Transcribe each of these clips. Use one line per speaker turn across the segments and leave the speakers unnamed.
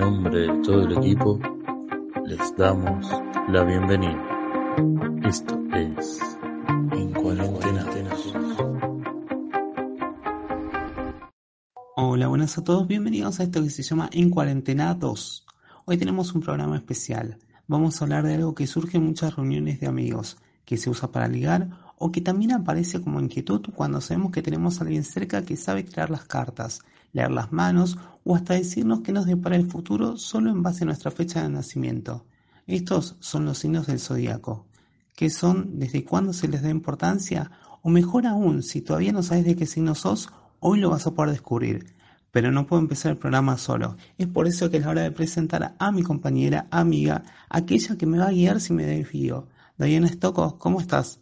En nombre de todo el equipo, les damos la bienvenida. Esto es En Cuarentena.
Hola, buenas a todos, bienvenidos a esto que se llama En Cuarentena 2. Hoy tenemos un programa especial vamos a hablar de algo que surge en muchas reuniones de amigos, que se usa para ligar o que también aparece como inquietud cuando sabemos que tenemos a alguien cerca que sabe crear las cartas, leer las manos o hasta decirnos qué nos depara el futuro solo en base a nuestra fecha de nacimiento. Estos son los signos del zodíaco. ¿Qué son? ¿Desde cuándo se les da importancia? O mejor aún, si todavía no sabes de qué signo sos, hoy lo vas a poder descubrir pero no puedo empezar el programa solo. Es por eso que es la hora de presentar a mi compañera, amiga, aquella que me va a guiar si me desvío. Diana Estocco, ¿cómo estás?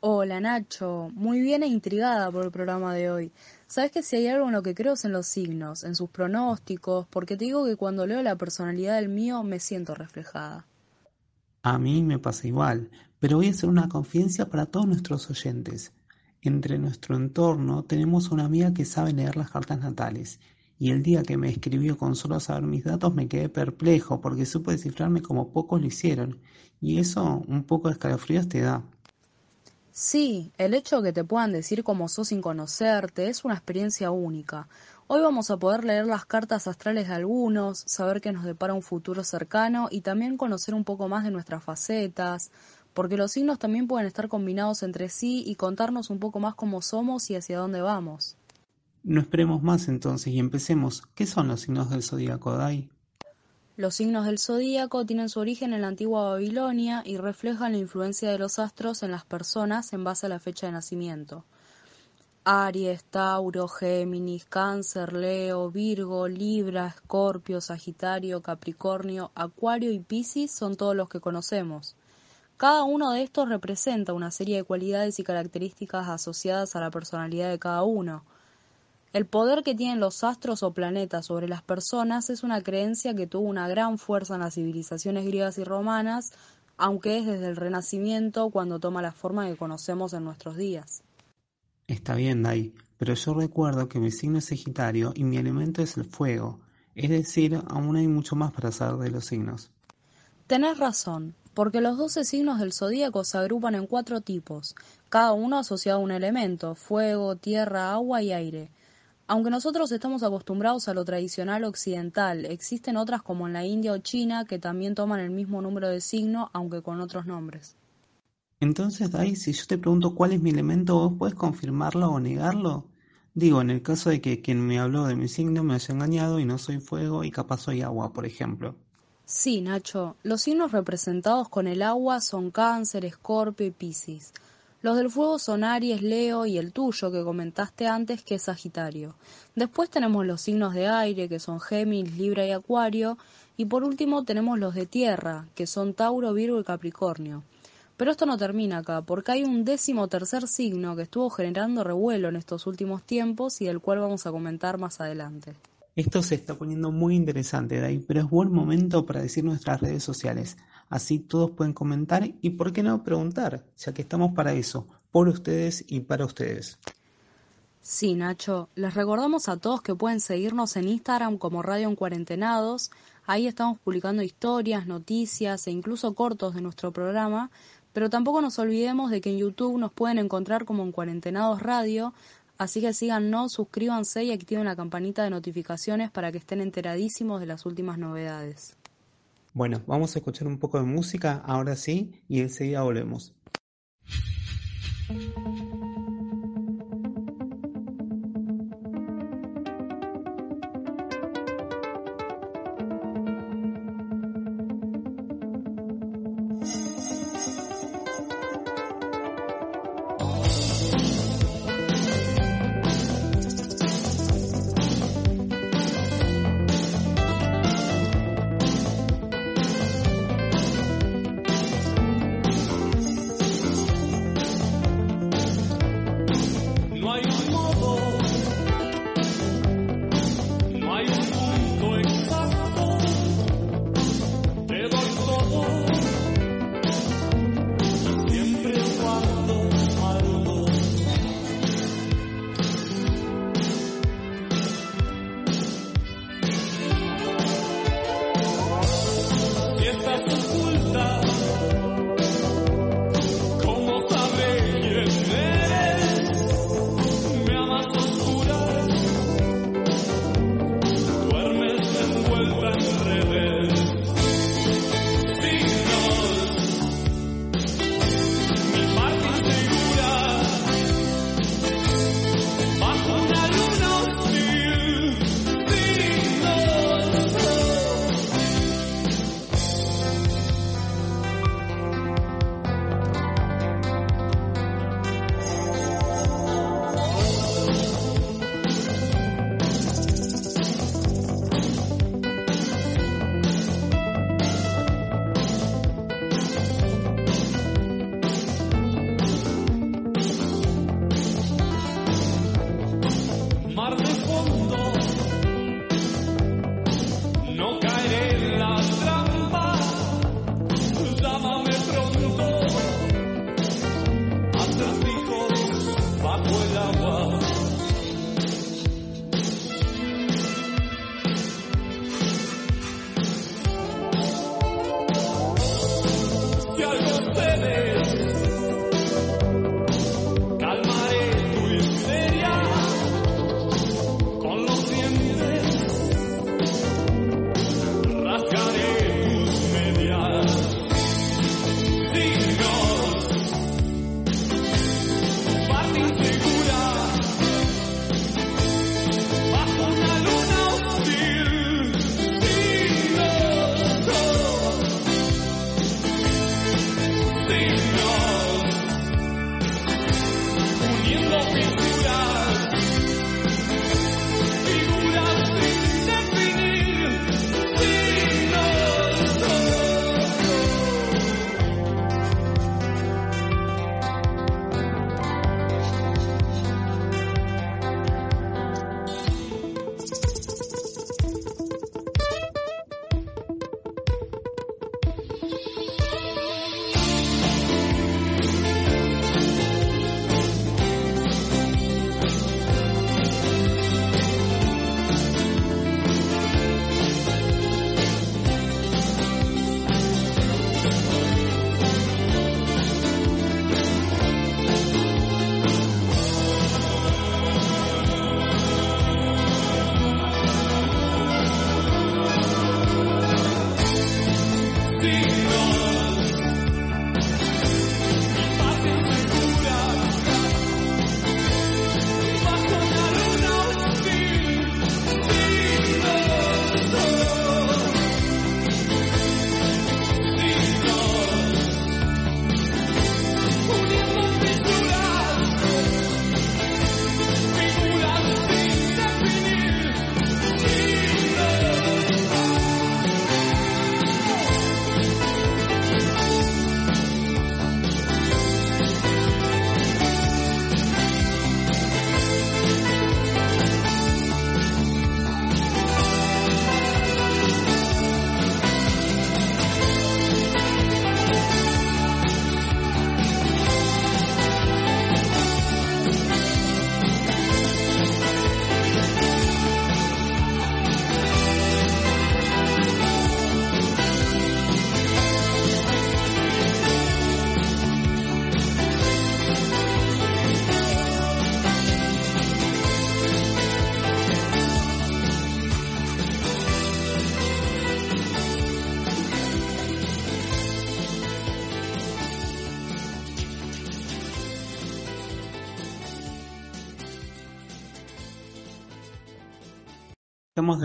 Hola Nacho, muy bien e intrigada por el programa de hoy. Sabes que si hay algo en lo que creo es en los signos, en sus pronósticos, porque te digo que cuando leo la personalidad del mío me siento reflejada.
A mí me pasa igual, pero voy a hacer una confidencia para todos nuestros oyentes. Entre nuestro entorno tenemos una amiga que sabe leer las cartas natales, y el día que me escribió con solo saber mis datos me quedé perplejo porque supo descifrarme como pocos lo hicieron, y eso un poco de escalofríos te da.
Sí, el hecho de que te puedan decir cómo sos sin conocerte es una experiencia única. Hoy vamos a poder leer las cartas astrales de algunos, saber qué nos depara un futuro cercano y también conocer un poco más de nuestras facetas, porque los signos también pueden estar combinados entre sí y contarnos un poco más cómo somos y hacia dónde vamos.
No esperemos más entonces y empecemos. ¿Qué son los signos del zodíaco, Dai?
Los signos del zodíaco tienen su origen en la antigua Babilonia y reflejan la influencia de los astros en las personas en base a la fecha de nacimiento. Aries, Tauro, Géminis, Cáncer, Leo, Virgo, Libra, Escorpio, Sagitario, Capricornio, Acuario y Piscis son todos los que conocemos. Cada uno de estos representa una serie de cualidades y características asociadas a la personalidad de cada uno. El poder que tienen los astros o planetas sobre las personas es una creencia que tuvo una gran fuerza en las civilizaciones griegas y romanas, aunque es desde el Renacimiento cuando toma la forma que conocemos en nuestros días.
Está bien, Dai, pero yo recuerdo que mi signo es Sagitario y mi elemento es el fuego, es decir, aún hay mucho más para saber de los signos.
Tenés razón, porque los doce signos del zodíaco se agrupan en cuatro tipos, cada uno asociado a un elemento, fuego, tierra, agua y aire. Aunque nosotros estamos acostumbrados a lo tradicional occidental, existen otras como en la India o China que también toman el mismo número de signo, aunque con otros nombres.
Entonces, Dai, si yo te pregunto cuál es mi elemento, ¿vos puedes confirmarlo o negarlo? Digo, en el caso de que quien me habló de mi signo me haya engañado y no soy fuego y capaz soy agua, por ejemplo.
Sí, Nacho, los signos representados con el agua son Cáncer, Escorpio y Piscis. Los del fuego son Aries, Leo y el tuyo que comentaste antes que es Sagitario. Después tenemos los signos de aire que son Géminis, Libra y Acuario. Y por último tenemos los de tierra que son Tauro, Virgo y Capricornio. Pero esto no termina acá, porque hay un décimo tercer signo que estuvo generando revuelo en estos últimos tiempos y del cual vamos a comentar más adelante.
Esto se está poniendo muy interesante, Dai, pero es buen momento para decir nuestras redes sociales. Así todos pueden comentar y, ¿por qué no preguntar? Ya que estamos para eso, por ustedes y para ustedes.
Sí, Nacho. Les recordamos a todos que pueden seguirnos en Instagram como Radio en Cuarentenados. Ahí estamos publicando historias, noticias e incluso cortos de nuestro programa. Pero tampoco nos olvidemos de que en YouTube nos pueden encontrar como en Cuarentenados Radio, Así que síganos, suscríbanse y activen la campanita de notificaciones para que estén enteradísimos de las últimas novedades.
Bueno, vamos a escuchar un poco de música ahora sí y enseguida volvemos.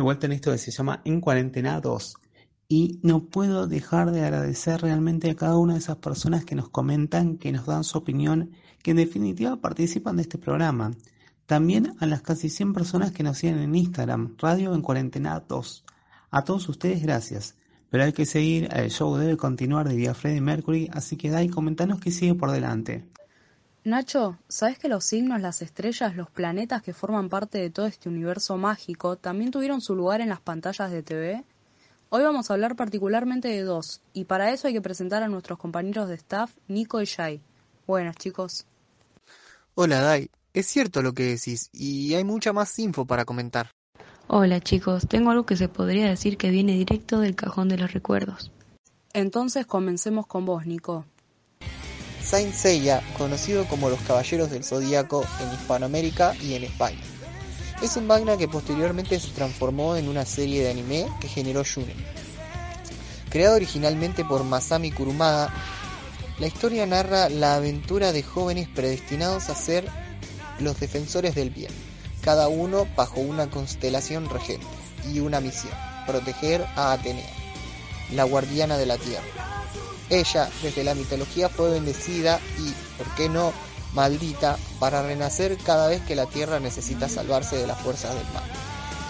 Vuelta en esto que se llama En Cuarentena 2 y no puedo dejar de agradecer realmente a cada una de esas personas que nos comentan, que nos dan su opinión, que en definitiva participan de este programa. También a las casi 100 personas que nos siguen en Instagram, Radio en Cuarentena 2. A todos ustedes gracias. Pero hay que seguir, el show debe continuar, diría Freddie Mercury, así que Dai, comentanos qué sigue por delante.
Nacho, ¿sabes que los signos, las estrellas, los planetas que forman parte de todo este universo mágico también tuvieron su lugar en las pantallas de TV? Hoy vamos a hablar particularmente de dos, y para eso hay que presentar a nuestros compañeros de staff, Nico y Jai. Buenas, chicos.
Hola, Dai. Es cierto lo que decís, y hay mucha más info para comentar.
Hola, chicos. Tengo algo que se podría decir que viene directo del cajón de los recuerdos.
Entonces comencemos con vos, Nico.
Saint Seiya, conocido como los Caballeros del Zodíaco en Hispanoamérica y en España. Es un manga que posteriormente se transformó en una serie de anime que generó Shunen. Creado originalmente por Masami Kurumada, la historia narra la aventura de jóvenes predestinados a ser los defensores del bien, cada uno bajo una constelación regente y una misión, proteger a Atenea, la guardiana de la tierra. Ella, desde la mitología, fue bendecida y, ¿por qué no?, maldita para renacer cada vez que la Tierra necesita salvarse de las fuerzas del mal.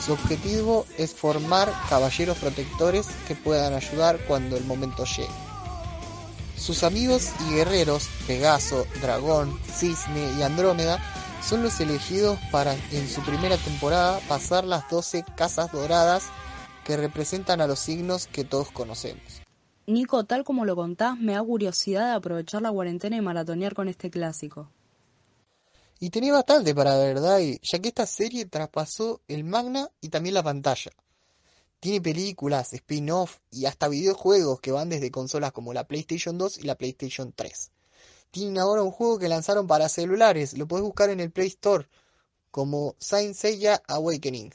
Su objetivo es formar caballeros protectores que puedan ayudar cuando el momento llegue. Sus amigos y guerreros, Pegaso, Dragón, Cisne y Andrómeda, son los elegidos para en su primera temporada pasar las 12 casas doradas que representan a los signos que todos conocemos.
Nico, tal como lo contás, me da curiosidad de aprovechar la cuarentena y maratonear con este clásico.
Y tenía bastante para verdad, ya que esta serie traspasó el magna y también la pantalla. Tiene películas, spin-off y hasta videojuegos que van desde consolas como la PlayStation 2 y la PlayStation 3. Tienen ahora un juego que lanzaron para celulares, lo podés buscar en el Play Store como Saint Seiya Awakening.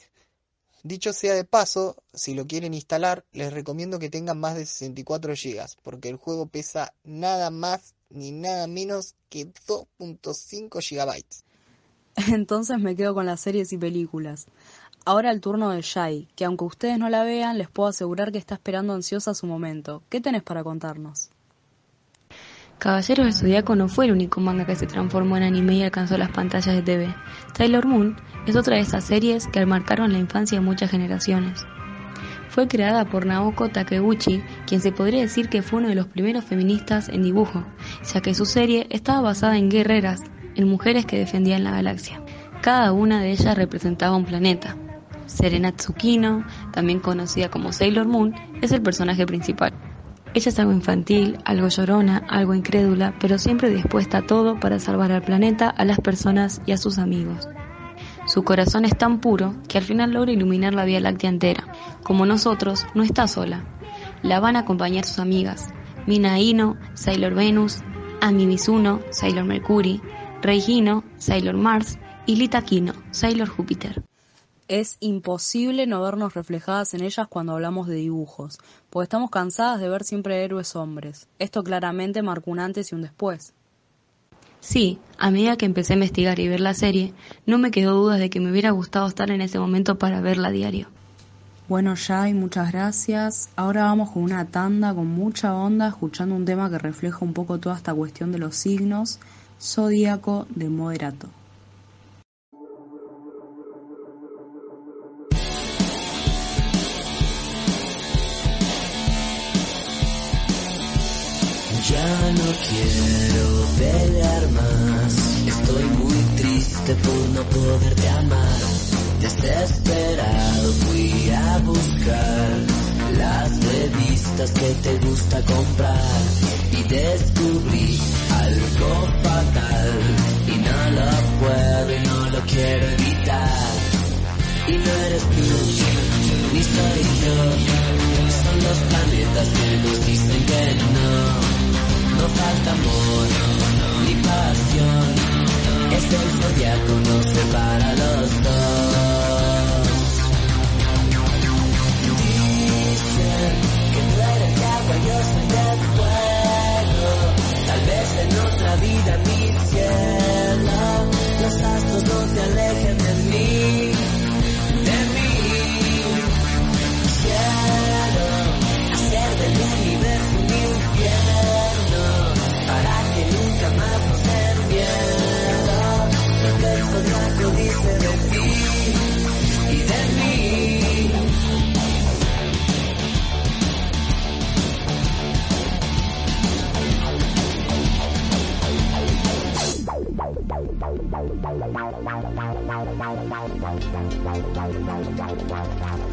Dicho sea de paso, si lo quieren instalar, les recomiendo que tengan más de 64 GB, porque el juego pesa nada más ni nada menos que 2.5 GB.
Entonces me quedo con las series y películas. Ahora el turno de Shai, que aunque ustedes no la vean, les puedo asegurar que está esperando ansiosa su momento. ¿Qué tenés para contarnos?
Caballeros del Zodíaco no fue el único manga que se transformó en anime y alcanzó las pantallas de TV. Sailor Moon es otra de esas series que marcaron la infancia de muchas generaciones. Fue creada por Naoko Takeuchi, quien se podría decir que fue uno de los primeros feministas en dibujo, ya que su serie estaba basada en guerreras, en mujeres que defendían la galaxia. Cada una de ellas representaba un planeta. Serena Tsukino, también conocida como Sailor Moon, es el personaje principal. Ella es algo infantil, algo llorona, algo incrédula, pero siempre dispuesta a todo para salvar al planeta, a las personas y a sus amigos. Su corazón es tan puro que al final logra iluminar la Vía Láctea entera. Como nosotros, no está sola. La van a acompañar sus amigas, Mina Ino, Sailor Venus, Ami Mizuno, Sailor Mercury, Reihino, Sailor Mars y Lita Kino, Sailor Júpiter.
Es imposible no vernos reflejadas en ellas cuando hablamos de dibujos, porque estamos cansadas de ver siempre héroes hombres. Esto claramente marcó un antes y un después.
Sí, a medida que empecé a investigar y ver la serie, no me quedó dudas de que me hubiera gustado estar en ese momento para verla a diario.
Bueno, Jai, muchas gracias. Ahora vamos con una tanda con mucha onda, escuchando un tema que refleja un poco toda esta cuestión de los signos, Zodíaco de Moderato.
Por no poderte amar. Desesperado fui a buscar las revistas que te gusta comprar y descubrí algo fatal y no lo puedo y no lo quiero evitar. Y no eres tú, ni soy yo, son los planetas que nos dicen que no. No falta amor ni pasión. Es el zodiaco, nos separa los dos.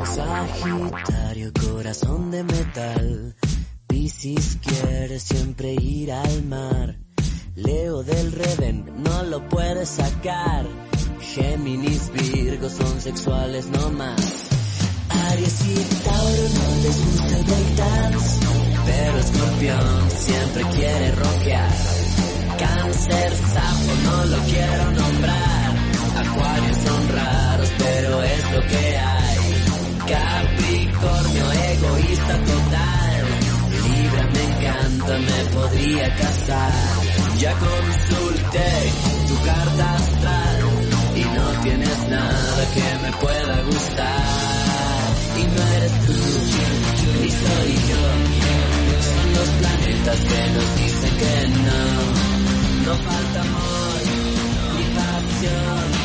Sagitario, corazón de metal. Piscis quiere siempre ir al mar. Leo del Reven no lo puede sacar. Géminis, Virgo son sexuales no más. Aries y Tauro no les gusta el breakdance. Pero Escorpión siempre quiere rockear. Cáncer, Sapo no lo quiero nombrar. Acuarios son raros, pero es lo que hay. Capricornio, egoísta total. Libra me encanta, me podría casar. Ya consulté tu carta astral y no tienes nada que me pueda gustar. Y no eres tú, ni soy yo. Son los planetas que nos dicen que no. No falta amor ni pasión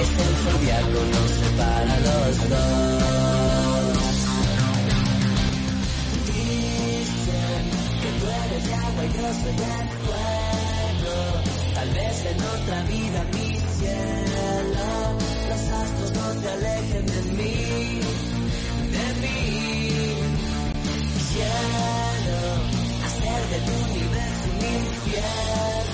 es el zodiaco, nos separa los dos. Dicen que tú eres de agua y yo soy de fuego. Tal vez en otra vida, mi cielo, los astros no te alejen de mí, de mí. cielo. hacer del universo un infierno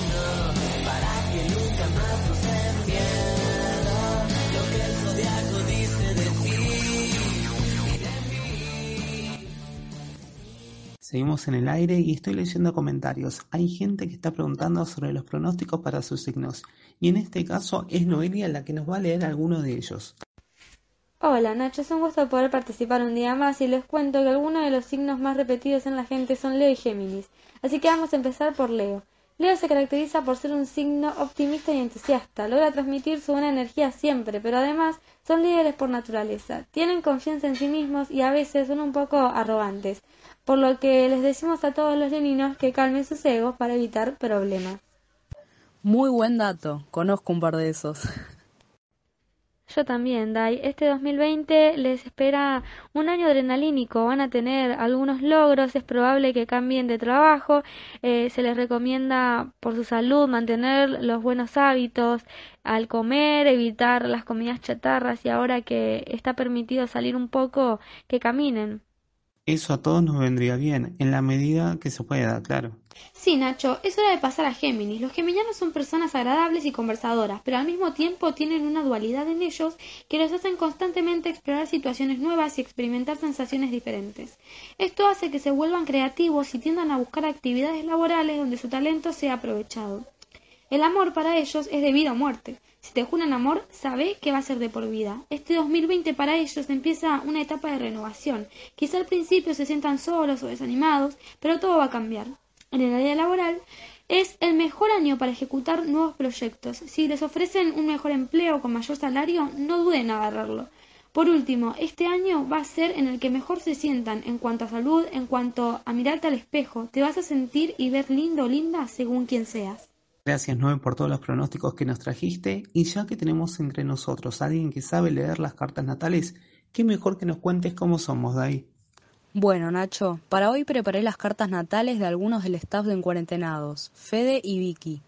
Seguimos en el aire y estoy leyendo comentarios. Hay gente que está preguntando sobre los pronósticos para sus signos y en este caso es Noelia la que nos va a leer alguno de ellos.
Hola Nacho, es un gusto poder participar un día más y les cuento que algunos de los signos más repetidos en la gente son Leo y Géminis. Así que vamos a empezar por Leo. Leo se caracteriza por ser un signo optimista y entusiasta, logra transmitir su buena energía siempre, pero además son líderes por naturaleza, tienen confianza en sí mismos y a veces son un poco arrogantes, por lo que les decimos a todos los leoninos que calmen sus egos para evitar problemas.
Muy buen dato, conozco un par de esos.
Yo también, Dai. Este 2020 les espera un año adrenalínico. Van a tener algunos logros. Es probable que cambien de trabajo. Eh, se les recomienda por su salud mantener los buenos hábitos al comer, evitar las comidas chatarras y ahora que está permitido salir un poco, que caminen.
Eso a todos nos vendría bien, en la medida que se pueda, claro.
Sí, Nacho, es hora de pasar a Géminis. Los geminianos son personas agradables y conversadoras, pero al mismo tiempo tienen una dualidad en ellos que los hacen constantemente explorar situaciones nuevas y experimentar sensaciones diferentes. Esto hace que se vuelvan creativos y tiendan a buscar actividades laborales donde su talento sea aprovechado. El amor para ellos es de vida o muerte. Si te juran amor, sabe que va a ser de por vida. Este 2020 para ellos empieza una etapa de renovación. Quizá al principio se sientan solos o desanimados, pero todo va a cambiar. En el área laboral es el mejor año para ejecutar nuevos proyectos. Si les ofrecen un mejor empleo con mayor salario, no duden en agarrarlo. Por último, este año va a ser en el que mejor se sientan en cuanto a salud, en cuanto a mirarte al espejo. Te vas a sentir y ver lindo o linda según quien seas.
Gracias, Noé, por todos los pronósticos que nos trajiste. Y ya que tenemos entre nosotros a alguien que sabe leer las cartas natales, qué mejor que nos cuentes cómo somos, Dai.
Bueno, Nacho, para hoy preparé las cartas natales de algunos del staff de Encuarentenados, Fede y Vicky.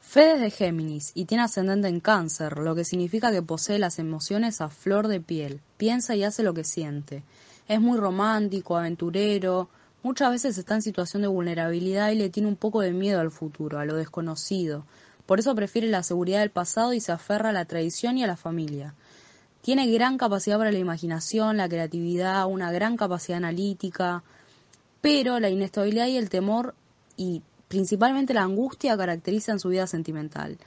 Fede es de Géminis y tiene ascendente en cáncer, lo que significa que posee las emociones a flor de piel, piensa y hace lo que siente. Es muy romántico, aventurero, Muchas veces está en situación de vulnerabilidad y le tiene un poco de miedo al futuro, a lo desconocido. Por eso prefiere la seguridad del pasado y se aferra a la tradición y a la familia. Tiene gran capacidad para la imaginación, la creatividad, una gran capacidad analítica, pero la inestabilidad y el temor y principalmente la angustia caracterizan su vida sentimental.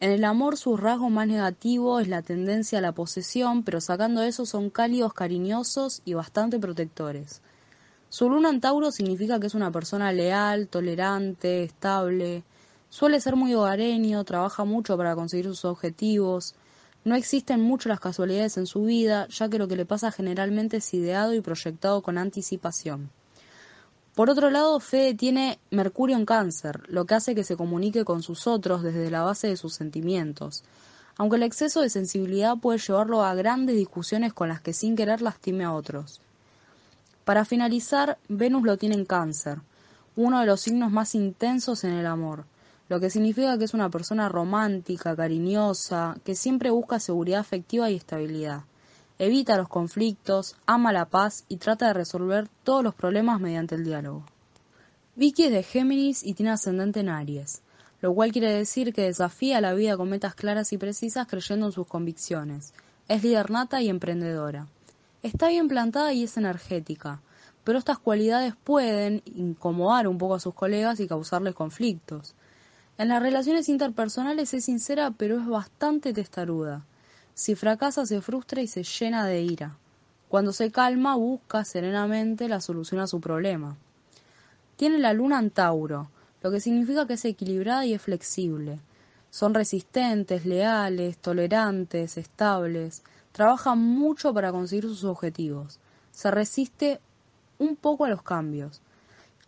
En el amor su rasgo más negativo es la tendencia a la posesión, pero sacando eso son cálidos, cariñosos y bastante protectores. Su luna en Tauro significa que es una persona leal, tolerante, estable. Suele ser muy hogareño, trabaja mucho para conseguir sus objetivos. No existen mucho las casualidades en su vida, ya que lo que le pasa generalmente es ideado y proyectado con anticipación. Por otro lado, Fede tiene Mercurio en cáncer, lo que hace que se comunique con sus otros desde la base de sus sentimientos, aunque el exceso de sensibilidad puede llevarlo a grandes discusiones con las que sin querer lastime a otros. Para finalizar, Venus lo tiene en cáncer, uno de los signos más intensos en el amor, lo que significa que es una persona romántica, cariñosa, que siempre busca seguridad afectiva y estabilidad. Evita los conflictos, ama la paz y trata de resolver todos los problemas mediante el diálogo. Vicky es de Géminis y tiene ascendente en Aries, lo cual quiere decir que desafía la vida con metas claras y precisas creyendo en sus convicciones. Es líder nata y emprendedora. Está bien plantada y es energética, pero estas cualidades pueden incomodar un poco a sus colegas y causarles conflictos. En las relaciones interpersonales es sincera, pero es bastante testaruda. Si fracasa se frustra y se llena de ira. Cuando se calma busca serenamente la solución a su problema. Tiene la luna en Tauro, lo que significa que es equilibrada y es flexible. Son resistentes, leales, tolerantes, estables, Trabaja mucho para conseguir sus objetivos. Se resiste un poco a los cambios.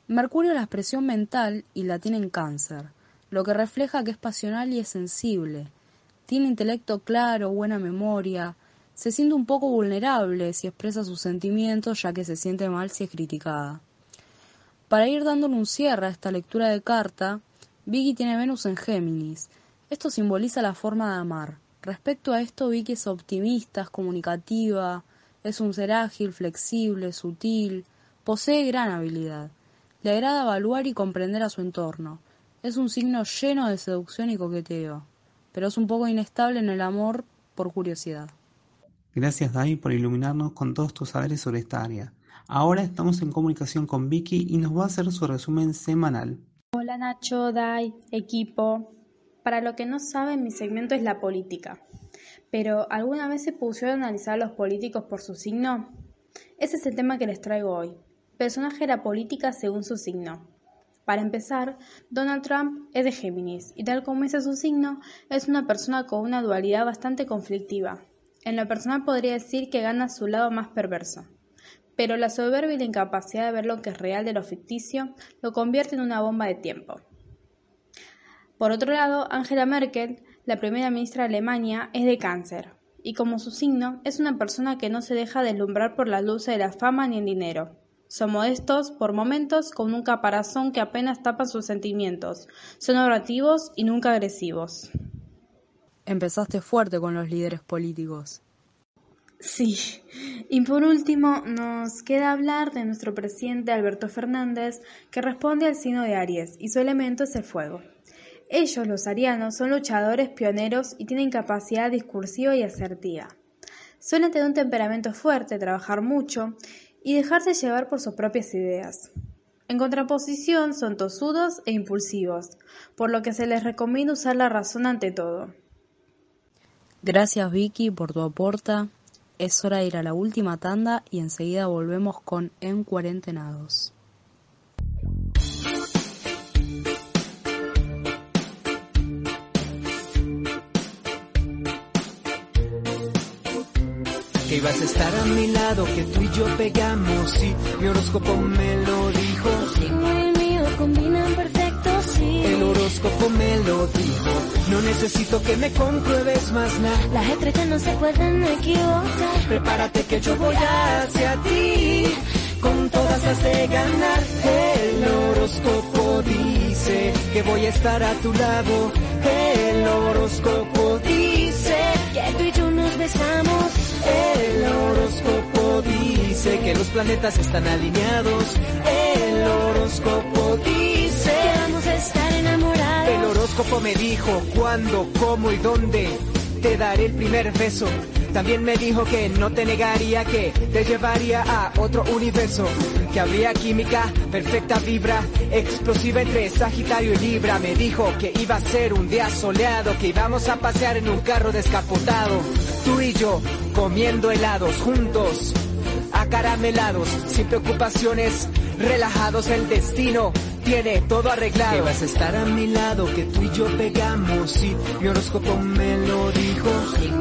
Mercurio la expresión mental y la tiene en cáncer, lo que refleja que es pasional y es sensible. Tiene intelecto claro, buena memoria, se siente un poco vulnerable si expresa sus sentimientos ya que se siente mal si es criticada. Para ir dándole un cierre a esta lectura de carta, Vicky tiene Venus en Géminis. Esto simboliza la forma de amar. Respecto a esto vi que es optimista, es comunicativa, es un ser ágil, flexible, sutil, posee gran habilidad. Le agrada evaluar y comprender a su entorno. Es un signo lleno de seducción y coqueteo, pero es un poco inestable en el amor por curiosidad.
Gracias, Dai, por iluminarnos con todos tus saberes sobre esta área. Ahora estamos en comunicación con Vicky y nos va a hacer su resumen semanal.
Hola Nacho, Dai, equipo. Para lo que no saben, mi segmento es la política. Pero, ¿alguna vez se pusieron a analizar a los políticos por su signo? Ese es el tema que les traigo hoy. Personaje de la política según su signo. Para empezar, Donald Trump es de Géminis y tal como dice su signo, es una persona con una dualidad bastante conflictiva. En lo personal podría decir que gana su lado más perverso. Pero la soberbia y la incapacidad de ver lo que es real de lo ficticio lo convierte en una bomba de tiempo. Por otro lado, Angela Merkel, la primera ministra de Alemania, es de cáncer, y como su signo, es una persona que no se deja deslumbrar por la luz de la fama ni el dinero. Son modestos, por momentos, con un caparazón que apenas tapa sus sentimientos. Son orativos y nunca agresivos.
Empezaste fuerte con los líderes políticos.
Sí. Y por último, nos queda hablar de nuestro presidente Alberto Fernández, que responde al signo de Aries, y su elemento es el fuego. Ellos, los arianos, son luchadores pioneros y tienen capacidad discursiva y asertiva. Suelen tener un temperamento fuerte, trabajar mucho y dejarse llevar por sus propias ideas. En contraposición, son tosudos e impulsivos, por lo que se les recomienda usar la razón ante todo.
Gracias Vicky por tu aporta. Es hora de ir a la última tanda y enseguida volvemos con En Cuarentenados.
Ibas a estar a mi lado, que tú y yo pegamos, y mi horóscopo me lo dijo.
signo y el mío combinan perfecto, sí.
El horóscopo me lo dijo, no necesito que me compruebes más nada.
Las estrellas no se pueden equivocar.
Prepárate que yo voy hacia ti, con todas las de ganar. El horóscopo dice que voy a estar a tu lado. El horóscopo dice
que tú y yo nos besamos.
El horóscopo dice que los planetas están alineados. El horóscopo dice
que vamos a estar enamorados.
El horóscopo me dijo cuándo, cómo y dónde te daré el primer beso. También me dijo que no te negaría, que te llevaría a otro universo, que habría química, perfecta vibra, explosiva entre Sagitario y Libra. Me dijo que iba a ser un día soleado, que íbamos a pasear en un carro descapotado, tú y yo comiendo helados juntos, acaramelados, sin preocupaciones, relajados el destino. Tiene todo arreglado. Que vas a estar a mi lado, que tú y yo pegamos. Y mi horóscopo me lo dijo.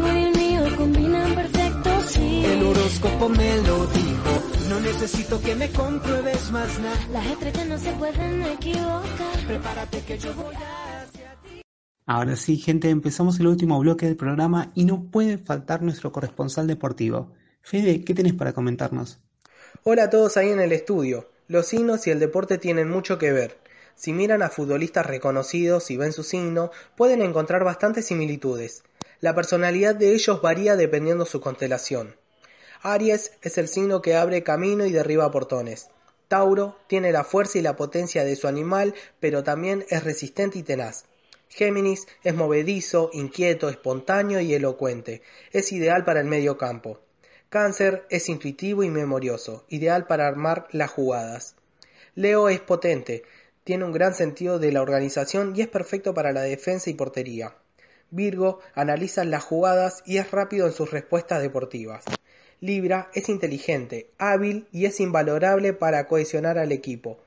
el mío combinan perfecto, sí.
El horóscopo me lo dijo. No necesito que me compruebes más nada.
Las estrellas no se pueden equivocar.
Prepárate que yo voy ti.
Ahora sí, gente, empezamos el último bloque del programa y no puede faltar nuestro corresponsal deportivo. Fede, ¿qué tenés para comentarnos?
Hola a todos ahí en el estudio. Los signos y el deporte tienen mucho que ver. Si miran a futbolistas reconocidos y ven su signo, pueden encontrar bastantes similitudes. La personalidad de ellos varía dependiendo su constelación. Aries es el signo que abre camino y derriba portones. Tauro tiene la fuerza y la potencia de su animal, pero también es resistente y tenaz. Géminis es movedizo, inquieto, espontáneo y elocuente. Es ideal para el medio campo. Cáncer es intuitivo y memorioso, ideal para armar las jugadas. Leo es potente, tiene un gran sentido de la organización y es perfecto para la defensa y portería. Virgo analiza las jugadas y es rápido en sus respuestas deportivas. Libra es inteligente, hábil y es invalorable para cohesionar al equipo.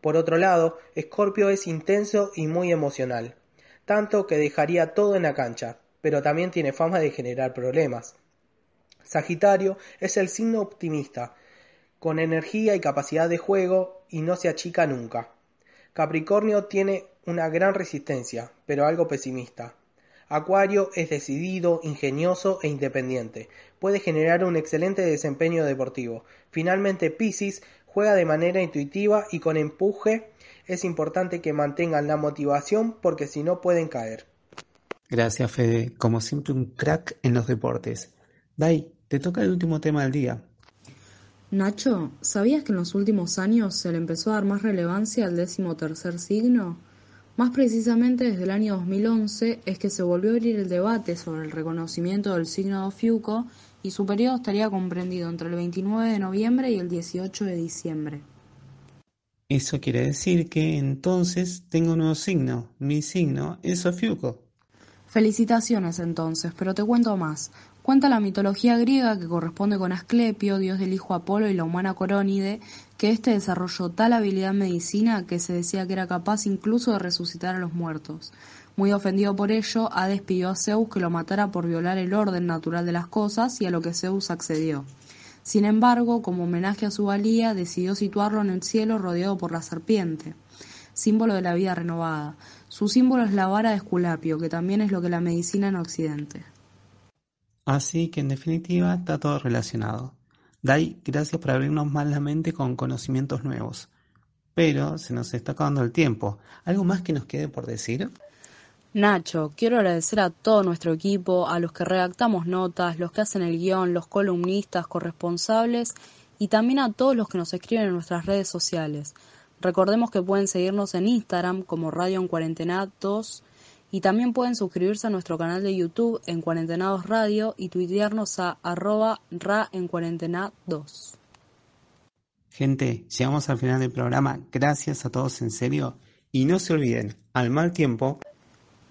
Por otro lado, Escorpio es intenso y muy emocional, tanto que dejaría todo en la cancha, pero también tiene fama de generar problemas. Sagitario es el signo optimista, con energía y capacidad de juego y no se achica nunca. Capricornio tiene una gran resistencia, pero algo pesimista. Acuario es decidido, ingenioso e independiente. Puede generar un excelente desempeño deportivo. Finalmente, Piscis juega de manera intuitiva y con empuje. Es importante que mantengan la motivación porque si no pueden caer.
Gracias, Fede. Como siempre, un crack en los deportes. Dai, te toca el último tema del día.
Nacho, ¿sabías que en los últimos años se le empezó a dar más relevancia al décimo tercer signo? Más precisamente desde el año 2011 es que se volvió a abrir el debate sobre el reconocimiento del signo de Ofiuco y su periodo estaría comprendido entre el 29 de noviembre y el 18 de diciembre.
Eso quiere decir que entonces tengo un nuevo signo. Mi signo es Ofiuco.
Felicitaciones entonces, pero te cuento más. Cuenta la mitología griega que corresponde con Asclepio, dios del hijo Apolo y la humana Corónide, que éste desarrolló tal habilidad en medicina que se decía que era capaz incluso de resucitar a los muertos. Muy ofendido por ello, Hades pidió a Zeus que lo matara por violar el orden natural de las cosas y a lo que Zeus accedió. Sin embargo, como homenaje a su valía, decidió situarlo en el cielo rodeado por la serpiente, símbolo de la vida renovada. Su símbolo es la vara de Esculapio, que también es lo que la medicina en Occidente.
Así que en definitiva está todo relacionado. Dai, gracias por abrirnos más la mente con conocimientos nuevos. Pero se nos está acabando el tiempo. ¿Algo más que nos quede por decir?
Nacho, quiero agradecer a todo nuestro equipo, a los que redactamos notas, los que hacen el guion, los columnistas, corresponsables y también a todos los que nos escriben en nuestras redes sociales. Recordemos que pueden seguirnos en Instagram como Radio en Cuarentena 2 y también pueden suscribirse a nuestro canal de YouTube en Cuarentenados Radio y tuitearnos a arroba ra en cuarentena 2.
Gente, llegamos al final del programa. Gracias a todos en serio. Y no se olviden, al mal tiempo,